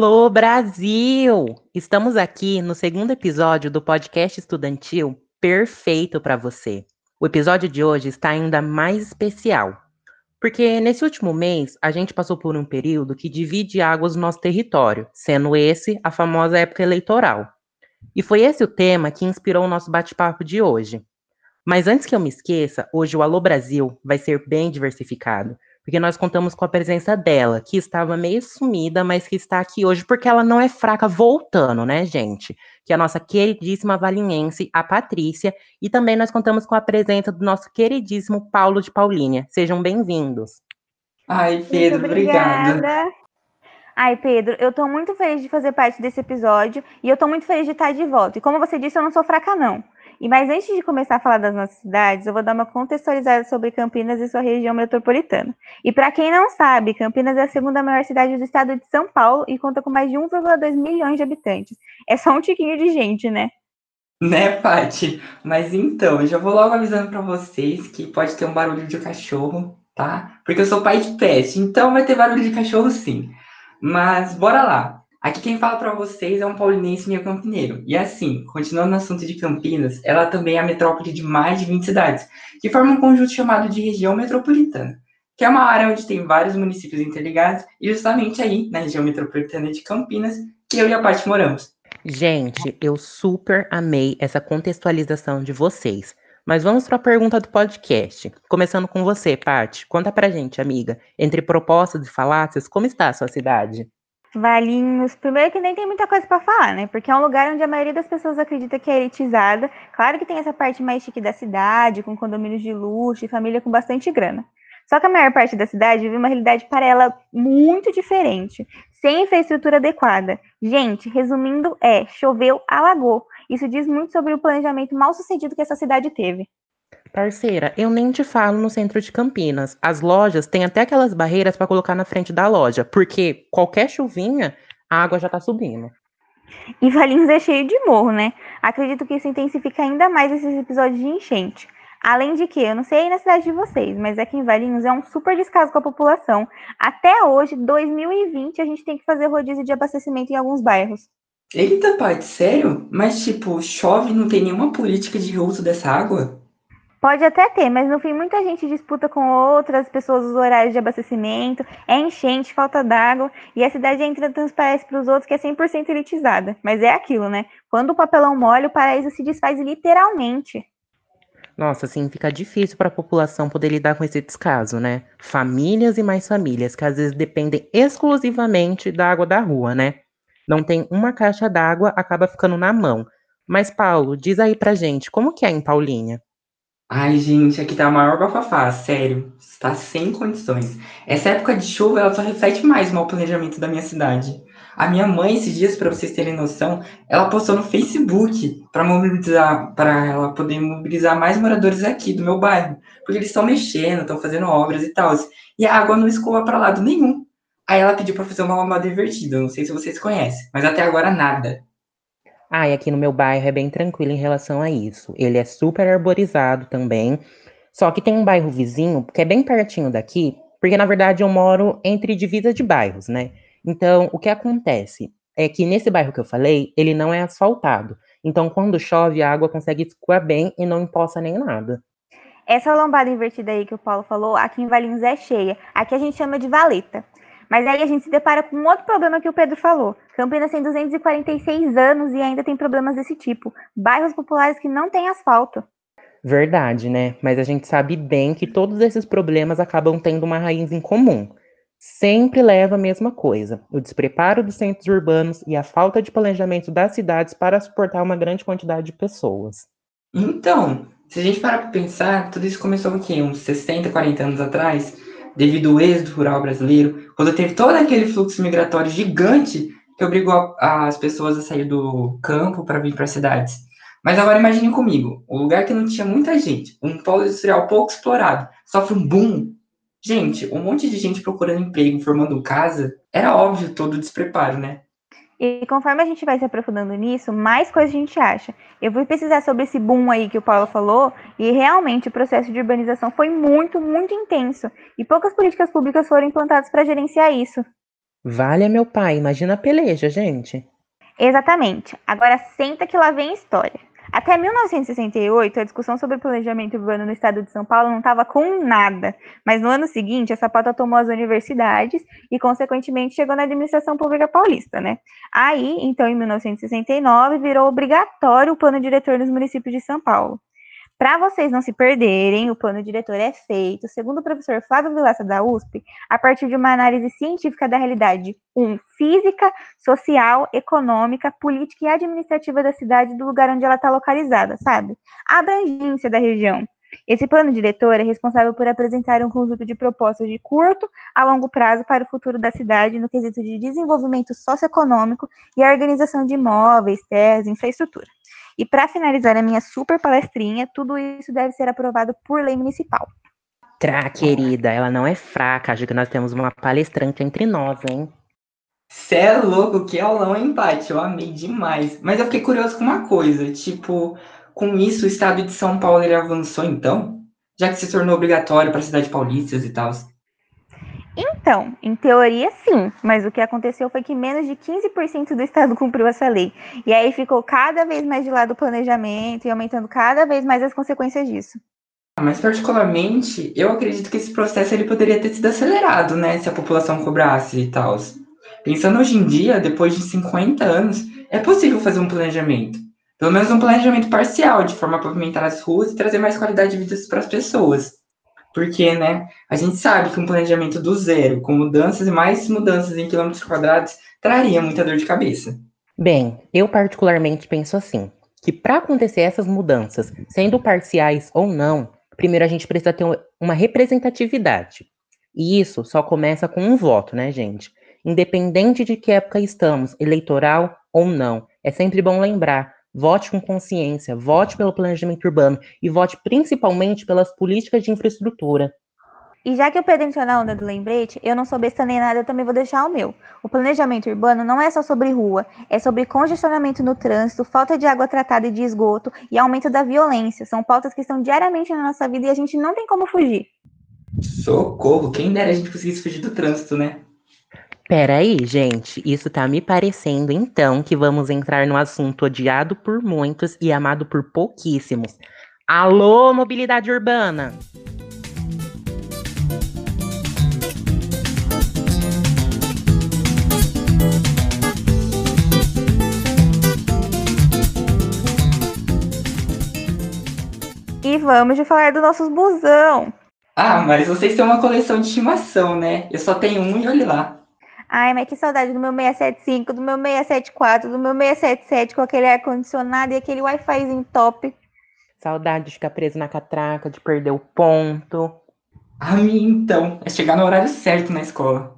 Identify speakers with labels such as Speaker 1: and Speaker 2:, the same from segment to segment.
Speaker 1: Alô, Brasil! Estamos aqui no segundo episódio do podcast estudantil perfeito para você. O episódio de hoje está ainda mais especial, porque nesse último mês a gente passou por um período que divide águas no nosso território, sendo esse a famosa época eleitoral. E foi esse o tema que inspirou o nosso bate-papo de hoje. Mas antes que eu me esqueça, hoje o Alô Brasil vai ser bem diversificado porque nós contamos com a presença dela, que estava meio sumida, mas que está aqui hoje porque ela não é fraca voltando, né, gente? Que é a nossa queridíssima valinhense, a Patrícia, e também nós contamos com a presença do nosso queridíssimo Paulo de Paulínia. Sejam bem-vindos.
Speaker 2: Ai, Pedro, obrigada.
Speaker 3: Ai, Pedro, eu tô muito feliz de fazer parte desse episódio e eu tô muito feliz de estar de volta. E como você disse, eu não sou fraca, não. E mas antes de começar a falar das nossas cidades, eu vou dar uma contextualizada sobre Campinas e sua região metropolitana. E para quem não sabe, Campinas é a segunda maior cidade do estado de São Paulo e conta com mais de 1,2 milhões de habitantes. É só um tiquinho de gente, né?
Speaker 2: Né, Paty? Mas então, já vou logo avisando para vocês que pode ter um barulho de cachorro, tá? Porque eu sou pai de pet, então vai ter barulho de cachorro sim. Mas bora lá. Aqui quem fala para vocês é um paulinense meio campineiro. E assim, continuando no assunto de Campinas, ela também é a metrópole de mais de 20 cidades, que formam um conjunto chamado de região metropolitana, que é uma área onde tem vários municípios interligados, e justamente aí, na região metropolitana de Campinas, que eu e a Paty moramos.
Speaker 1: Gente, eu super amei essa contextualização de vocês. Mas vamos para a pergunta do podcast. Começando com você, Paty. Conta pra gente, amiga. Entre propostas e falácias, como está a sua cidade?
Speaker 3: Valinhos, primeiro que nem tem muita coisa para falar, né? Porque é um lugar onde a maioria das pessoas acredita que é elitizada. Claro que tem essa parte mais chique da cidade, com condomínios de luxo e família com bastante grana. Só que a maior parte da cidade vive uma realidade para ela muito diferente, sem infraestrutura adequada. Gente, resumindo, é choveu, alagou. Isso diz muito sobre o planejamento mal sucedido que essa cidade teve.
Speaker 1: Parceira, eu nem te falo no centro de Campinas. As lojas têm até aquelas barreiras para colocar na frente da loja, porque qualquer chuvinha, a água já tá subindo.
Speaker 3: E Valinhos é cheio de morro, né? Acredito que isso intensifica ainda mais esses episódios de enchente. Além de que, eu não sei aí na cidade de vocês, mas aqui em Valinhos é um super descaso com a população. Até hoje, 2020, a gente tem que fazer rodízio de abastecimento em alguns bairros.
Speaker 2: Eita, pai, sério? Mas, tipo, chove e não tem nenhuma política de uso dessa água?
Speaker 3: Pode até ter, mas no fim muita gente disputa com outras pessoas os horários de abastecimento, é enchente, falta d'água, e a cidade entra transparece para os outros que é 100% elitizada. Mas é aquilo, né? Quando o papelão molha, o paraíso se desfaz literalmente.
Speaker 1: Nossa, assim, fica difícil para a população poder lidar com esse descaso, né? Famílias e mais famílias que às vezes dependem exclusivamente da água da rua, né? Não tem uma caixa d'água, acaba ficando na mão. Mas Paulo, diz aí pra gente, como que é em Paulinha?
Speaker 2: Ai, gente, aqui tá a maior bafafá, sério. Está sem condições. Essa época de chuva, ela só reflete mais o mau planejamento da minha cidade. A minha mãe, esses dias, para vocês terem noção, ela postou no Facebook para mobilizar, para ela poder mobilizar mais moradores aqui do meu bairro, porque eles estão mexendo, estão fazendo obras e tal. E a água não escoa para lado nenhum. Aí ela pediu para fazer uma lambada invertida, não sei se vocês conhecem, mas até agora nada.
Speaker 1: Ah, e aqui no meu bairro é bem tranquilo em relação a isso. Ele é super arborizado também. Só que tem um bairro vizinho, que é bem pertinho daqui, porque na verdade eu moro entre divisas de bairros, né? Então, o que acontece é que nesse bairro que eu falei, ele não é asfaltado. Então, quando chove, a água consegue escoar bem e não empoça nem nada.
Speaker 3: Essa lombada invertida aí que o Paulo falou, aqui em Valinhos é cheia. Aqui a gente chama de valeta. Mas aí a gente se depara com outro problema que o Pedro falou. Campinas tem 246 anos e ainda tem problemas desse tipo. Bairros populares que não têm asfalto.
Speaker 1: Verdade, né? Mas a gente sabe bem que todos esses problemas acabam tendo uma raiz em comum. Sempre leva a mesma coisa: o despreparo dos centros urbanos e a falta de planejamento das cidades para suportar uma grande quantidade de pessoas.
Speaker 2: Então, se a gente parar para pensar, tudo isso começou aqui, uns 60, 40 anos atrás, devido ao êxodo rural brasileiro, quando teve todo aquele fluxo migratório gigante que obrigou as pessoas a sair do campo para vir para as cidades. Mas agora imagine comigo, um lugar que não tinha muita gente, um polo industrial pouco explorado, sofre um boom. Gente, um monte de gente procurando emprego, formando casa, era óbvio todo o despreparo, né?
Speaker 3: E conforme a gente vai se aprofundando nisso, mais coisas a gente acha. Eu fui pesquisar sobre esse boom aí que o Paulo falou, e realmente o processo de urbanização foi muito, muito intenso. E poucas políticas públicas foram implantadas para gerenciar isso.
Speaker 1: Vale meu pai, imagina a peleja, gente.
Speaker 3: Exatamente. Agora senta que lá vem história. Até 1968, a discussão sobre planejamento urbano no estado de São Paulo não estava com nada, mas no ano seguinte, essa pauta tomou as universidades e, consequentemente, chegou na administração pública paulista, né? Aí, então, em 1969, virou obrigatório o plano diretor nos municípios de São Paulo. Para vocês não se perderem, o plano diretor é feito, segundo o professor Flávio Vilaça da USP, a partir de uma análise científica da realidade um, física, social, econômica, política e administrativa da cidade do lugar onde ela está localizada, sabe? A abrangência da região. Esse plano diretor é responsável por apresentar um conjunto de propostas de curto a longo prazo para o futuro da cidade no quesito de desenvolvimento socioeconômico e a organização de imóveis, terras, infraestrutura. E para finalizar a minha super palestrinha, tudo isso deve ser aprovado por lei municipal.
Speaker 1: Tra, querida, ela não é fraca. Acho que nós temos uma palestrante entre nós, hein?
Speaker 2: Cê é louco, que aulão, hein, Paty? Eu amei demais. Mas eu fiquei curioso com uma coisa, tipo, com isso o estado de São Paulo ele avançou então? Já que se tornou obrigatório para a cidade paulistas e tal.
Speaker 3: Então, em teoria, sim, mas o que aconteceu foi que menos de 15% do estado cumpriu essa lei. E aí ficou cada vez mais de lado o planejamento e aumentando cada vez mais as consequências disso.
Speaker 2: Ah, mas particularmente, eu acredito que esse processo ele poderia ter sido acelerado, né, se a população cobrasse e tal. Pensando hoje em dia, depois de 50 anos, é possível fazer um planejamento. Pelo menos um planejamento parcial, de forma a pavimentar as ruas e trazer mais qualidade de vida para as pessoas. Porque, né, a gente sabe que um planejamento do zero, com mudanças e mais mudanças em quilômetros quadrados, traria muita dor de cabeça.
Speaker 1: Bem, eu particularmente penso assim, que para acontecer essas mudanças, sendo parciais ou não, primeiro a gente precisa ter uma representatividade. E isso só começa com um voto, né, gente? Independente de que época estamos, eleitoral ou não, é sempre bom lembrar Vote com consciência, vote pelo planejamento urbano e vote principalmente pelas políticas de infraestrutura.
Speaker 3: E já que o Pedro entrou na onda do lembrete, eu não sou besta nem nada, eu também vou deixar o meu. O planejamento urbano não é só sobre rua, é sobre congestionamento no trânsito, falta de água tratada e de esgoto e aumento da violência. São pautas que estão diariamente na nossa vida e a gente não tem como fugir.
Speaker 2: Socorro, quem dera a gente conseguisse fugir do trânsito, né?
Speaker 1: Peraí, gente, isso tá me parecendo então que vamos entrar no assunto odiado por muitos e amado por pouquíssimos. Alô, mobilidade urbana!
Speaker 3: E vamos de falar dos nossos busão.
Speaker 2: Ah, mas vocês têm uma coleção de estimação, né? Eu só tenho um e olhe lá.
Speaker 3: Ai, mas que saudade do meu 675, do meu 674, do meu 677 com aquele ar-condicionado e aquele Wi-Fizinho top.
Speaker 1: Saudade de ficar preso na catraca, de perder o ponto.
Speaker 2: A mim, então, é chegar no horário certo na escola.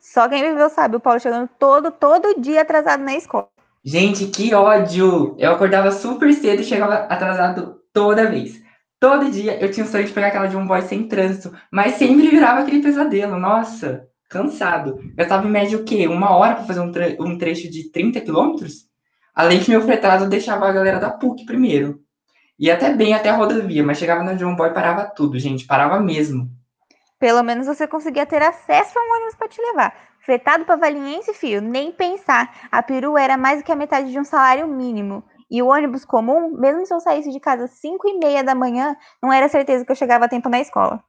Speaker 3: Só quem viveu sabe, o Paulo chegando todo, todo dia atrasado na escola.
Speaker 2: Gente, que ódio! Eu acordava super cedo e chegava atrasado toda vez. Todo dia eu tinha o sonho de pegar aquela de um boy sem trânsito, mas sempre virava aquele pesadelo. Nossa! Cansado. Eu tava em média o quê? Uma hora para fazer um, tre um, trecho de 30 quilômetros? Além que meu fretado deixava a galera da PUC primeiro. E até bem até a rodovia, mas chegava no John Boy parava tudo, gente. Parava mesmo.
Speaker 3: Pelo menos você conseguia ter acesso a um ônibus para te levar. Fretado para Valiense, fio, nem pensar. A peru era mais do que a metade de um salário mínimo. E o ônibus comum, mesmo se eu saísse de casa às 5 e meia da manhã, não era certeza que eu chegava a tempo na escola.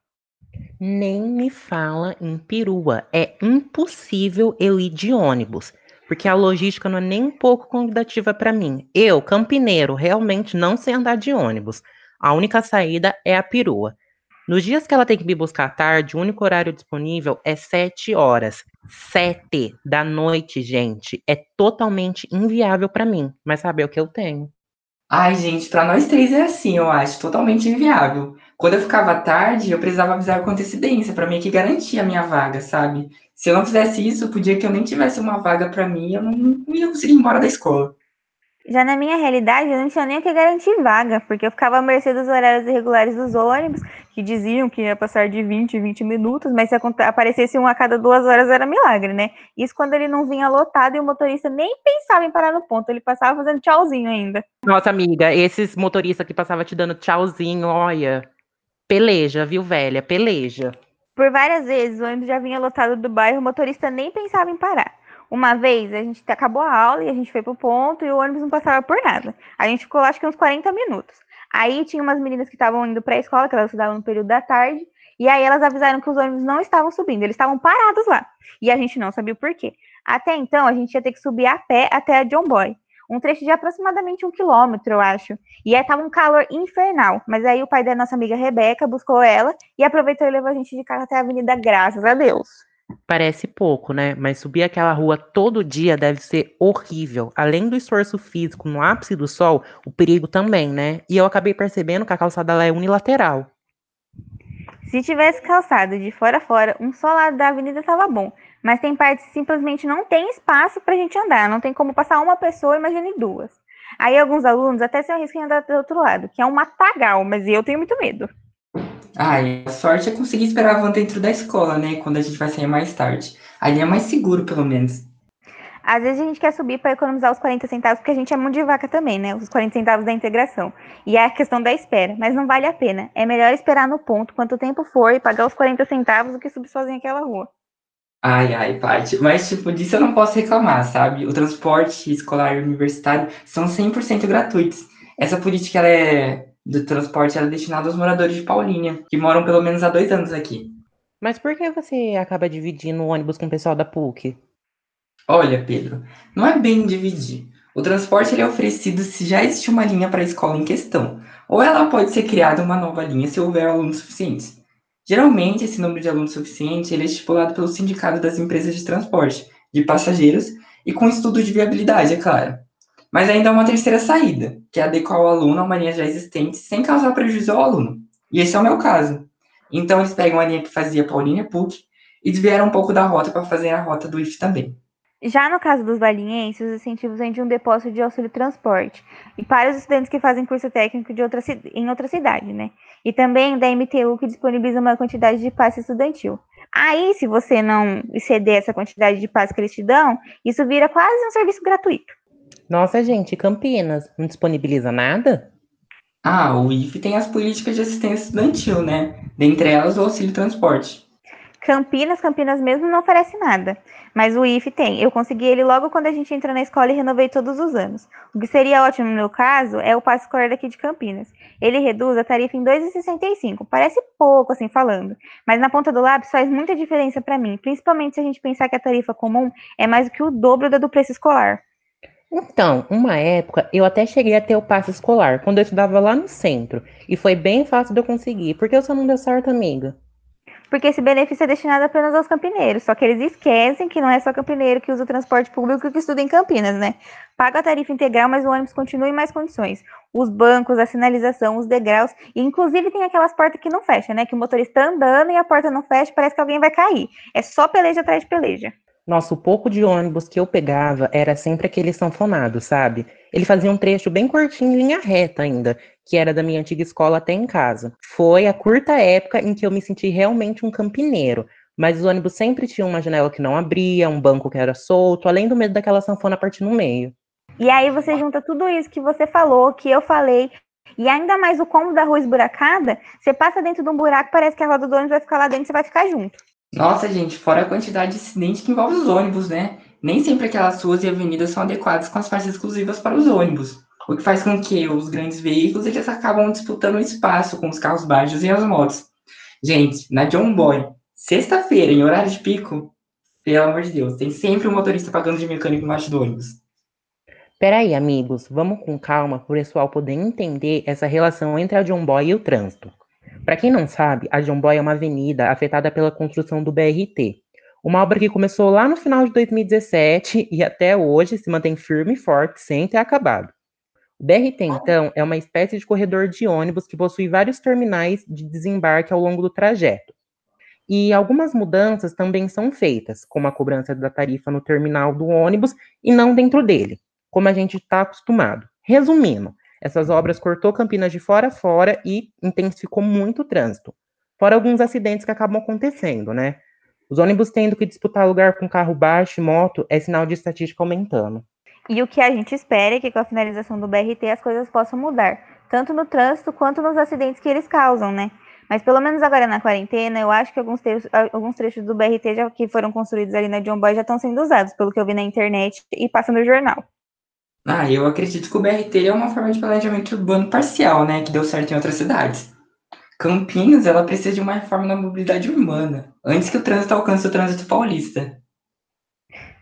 Speaker 1: Nem me fala em perua. É impossível eu ir de ônibus, porque a logística não é nem um pouco convidativa para mim. Eu, campineiro, realmente não sei andar de ônibus. A única saída é a perua. Nos dias que ela tem que me buscar à tarde, o único horário disponível é 7 horas. 7 da noite, gente. É totalmente inviável para mim, mas sabe o que eu tenho.
Speaker 2: Ai, gente, para nós três é assim, eu acho, totalmente inviável. Quando eu ficava tarde, eu precisava avisar com antecedência, para mim que garantia a minha vaga, sabe? Se eu não fizesse isso, podia que eu nem tivesse uma vaga para mim, eu não, ia conseguir ir embora da escola.
Speaker 3: Já na minha realidade, eu não tinha nem o que garantir vaga, porque eu ficava à mercê dos horários irregulares dos ônibus, que diziam que ia passar de 20 20 minutos, mas se aparecesse um a cada duas horas era milagre, né? Isso quando ele não vinha lotado e o motorista nem pensava em parar no ponto, ele passava fazendo tchauzinho ainda.
Speaker 1: Nossa, amiga, esses motoristas que passavam te dando tchauzinho, olha, peleja, viu, velha, peleja.
Speaker 3: Por várias vezes, o ônibus já vinha lotado do bairro, o motorista nem pensava em parar. Uma vez, a gente acabou a aula e a gente foi pro ponto e o ônibus não passava por nada. A gente ficou acho que uns 40 minutos. Aí tinha umas meninas que estavam indo para a escola, que elas estudavam no período da tarde, e aí elas avisaram que os ônibus não estavam subindo, eles estavam parados lá. E a gente não sabia o porquê. Até então, a gente ia ter que subir a pé até a John Boy. Um trecho de aproximadamente um quilômetro, eu acho. E aí tava um calor infernal. Mas aí o pai da nossa amiga Rebeca buscou ela e aproveitou e levou a gente de carro até a avenida, graças a Deus.
Speaker 1: Parece pouco, né? Mas subir aquela rua todo dia deve ser horrível. Além do esforço físico no ápice do sol, o perigo também, né? E eu acabei percebendo que a calçada lá é unilateral.
Speaker 3: Se tivesse calçado de fora a fora, um só lado da avenida estava bom. Mas tem partes que simplesmente não tem espaço para a gente andar. Não tem como passar uma pessoa, imagine duas. Aí alguns alunos até se arriscam em andar do outro lado, que é um matagal, mas eu tenho muito medo.
Speaker 2: Ah, e a sorte é conseguir esperar a van dentro da escola, né? Quando a gente vai sair mais tarde. Ali é mais seguro, pelo menos.
Speaker 3: Às vezes a gente quer subir para economizar os 40 centavos, porque a gente é mão de vaca também, né? Os 40 centavos da integração. E é a questão da espera, mas não vale a pena. É melhor esperar no ponto, quanto tempo for, e pagar os 40 centavos do que subir sozinho aquela rua.
Speaker 2: Ai, ai, Paty. Mas, tipo, disso eu não posso reclamar, sabe? O transporte escolar e universitário são 100% gratuitos. Essa política, ela é do transporte, ela é destinada aos moradores de Paulínia, que moram pelo menos há dois anos aqui.
Speaker 1: Mas por que você acaba dividindo o ônibus com o pessoal da PUC?
Speaker 2: Olha, Pedro, não é bem dividir. O transporte ele é oferecido se já existe uma linha para a escola em questão, ou ela pode ser criada uma nova linha se houver alunos suficientes. Geralmente, esse número de alunos suficiente ele é estipulado pelo Sindicato das Empresas de Transporte de Passageiros e com estudo de viabilidade, é claro. Mas ainda há uma terceira saída, que é adequar o aluno a uma linha já existente sem causar prejuízo ao aluno. E esse é o meu caso. Então, eles pegam a linha que fazia Paulínia PUC e desviaram um pouco da rota para fazer a rota do IF também.
Speaker 3: Já no caso dos valienses, os incentivos vêm de um depósito de auxílio transporte e para os estudantes que fazem curso técnico de outra, em outra cidade, né? E também da MTU, que disponibiliza uma quantidade de passe estudantil. Aí, se você não exceder essa quantidade de passe que eles te dão, isso vira quase um serviço gratuito.
Speaker 1: Nossa, gente, Campinas não disponibiliza nada?
Speaker 2: Ah, o IF tem as políticas de assistência estudantil, né? Dentre elas, o auxílio transporte.
Speaker 3: Campinas, Campinas mesmo não oferece nada. Mas o IF tem. Eu consegui ele logo quando a gente entra na escola e renovei todos os anos. O que seria ótimo no meu caso é o passe escolar daqui de Campinas. Ele reduz a tarifa em 2,65. Parece pouco assim falando, mas na ponta do lápis faz muita diferença para mim, principalmente se a gente pensar que a tarifa comum é mais do que o dobro da do preço escolar.
Speaker 1: Então, uma época eu até cheguei a ter o passe escolar quando eu estudava lá no centro, e foi bem fácil de eu conseguir, porque eu só não deu certo, amiga
Speaker 3: porque esse benefício é destinado apenas aos campineiros. Só que eles esquecem que não é só campineiro que usa o transporte público que estuda em Campinas, né? Paga a tarifa integral, mas o ônibus continua em mais condições. Os bancos, a sinalização, os degraus, e inclusive tem aquelas portas que não fecham, né? Que o motorista tá andando e a porta não fecha, parece que alguém vai cair. É só peleja atrás de peleja.
Speaker 1: Nossa, o pouco de ônibus que eu pegava era sempre aquele sanfonado, sabe? Ele fazia um trecho bem curtinho, linha reta ainda, que era da minha antiga escola até em casa. Foi a curta época em que eu me senti realmente um campineiro, mas os ônibus sempre tinham uma janela que não abria, um banco que era solto, além do medo daquela sanfona partir no meio.
Speaker 3: E aí você junta tudo isso que você falou, que eu falei, e ainda mais o cômodo da rua esburacada, você passa dentro de um buraco, parece que a roda do ônibus vai ficar lá dentro e você vai ficar junto.
Speaker 2: Nossa, gente, fora a quantidade de acidentes que envolve os ônibus, né? Nem sempre aquelas ruas e avenidas são adequadas com as faixas exclusivas para os ônibus, o que faz com que os grandes veículos eles acabam disputando espaço com os carros baixos e as motos. Gente, na John Boy, sexta-feira, em horário de pico, pelo amor de Deus, tem sempre um motorista pagando de mecânico embaixo do ônibus.
Speaker 1: Peraí, amigos, vamos com calma para o pessoal poder entender essa relação entre a John Boy e o trânsito. Para quem não sabe, a John Boy é uma avenida afetada pela construção do BRT, uma obra que começou lá no final de 2017 e até hoje se mantém firme e forte sem ter acabado. O BRT, então, é uma espécie de corredor de ônibus que possui vários terminais de desembarque ao longo do trajeto. E algumas mudanças também são feitas, como a cobrança da tarifa no terminal do ônibus e não dentro dele, como a gente está acostumado. Resumindo, essas obras cortou Campinas de fora a fora e intensificou muito o trânsito. Fora alguns acidentes que acabam acontecendo, né? Os ônibus tendo que disputar lugar com carro baixo e moto é sinal de estatística aumentando.
Speaker 3: E o que a gente espera é que com a finalização do BRT as coisas possam mudar, tanto no trânsito quanto nos acidentes que eles causam, né? Mas pelo menos agora na quarentena, eu acho que alguns trechos, alguns trechos do BRT já, que foram construídos ali na John Boy já estão sendo usados, pelo que eu vi na internet e passa no jornal.
Speaker 2: Ah, eu acredito que o BRT é uma forma de planejamento urbano parcial, né? Que deu certo em outras cidades. Campinas, ela precisa de uma reforma na mobilidade urbana, antes que o trânsito alcance o trânsito paulista.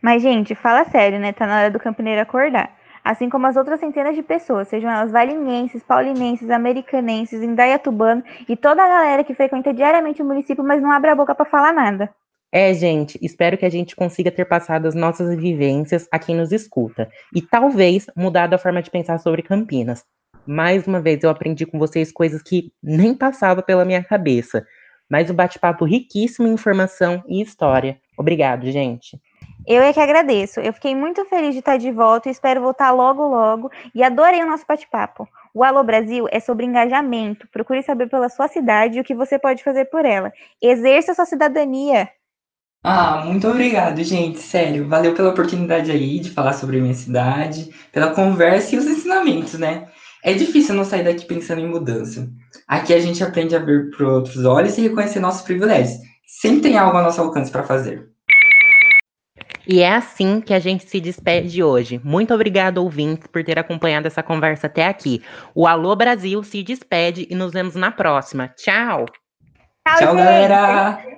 Speaker 3: Mas, gente, fala sério, né? Tá na hora do campineiro acordar. Assim como as outras centenas de pessoas, sejam elas valinenses, paulinenses, americanenses, indaiatubano e toda a galera que frequenta diariamente o município, mas não abre a boca para falar nada.
Speaker 1: É, gente, espero que a gente consiga ter passado as nossas vivências a quem nos escuta e talvez mudado a forma de pensar sobre Campinas. Mais uma vez eu aprendi com vocês coisas que nem passavam pela minha cabeça, mas um bate-papo riquíssimo em informação e história. Obrigado, gente.
Speaker 3: Eu é que agradeço. Eu fiquei muito feliz de estar de volta e espero voltar logo, logo. E adorei o nosso bate-papo. O Alô Brasil é sobre engajamento. Procure saber pela sua cidade e o que você pode fazer por ela. Exerça sua cidadania.
Speaker 2: Ah, muito obrigado, gente. Sério, valeu pela oportunidade aí de falar sobre a minha cidade, pela conversa e os ensinamentos, né? É difícil não sair daqui pensando em mudança. Aqui a gente aprende a ver por outros olhos e reconhecer nossos privilégios. Sempre tem algo ao nosso alcance para fazer.
Speaker 1: E é assim que a gente se despede hoje. Muito obrigado, ouvintes, por ter acompanhado essa conversa até aqui. O Alô Brasil se despede e nos vemos na próxima. Tchau!
Speaker 2: Tchau, Tchau galera!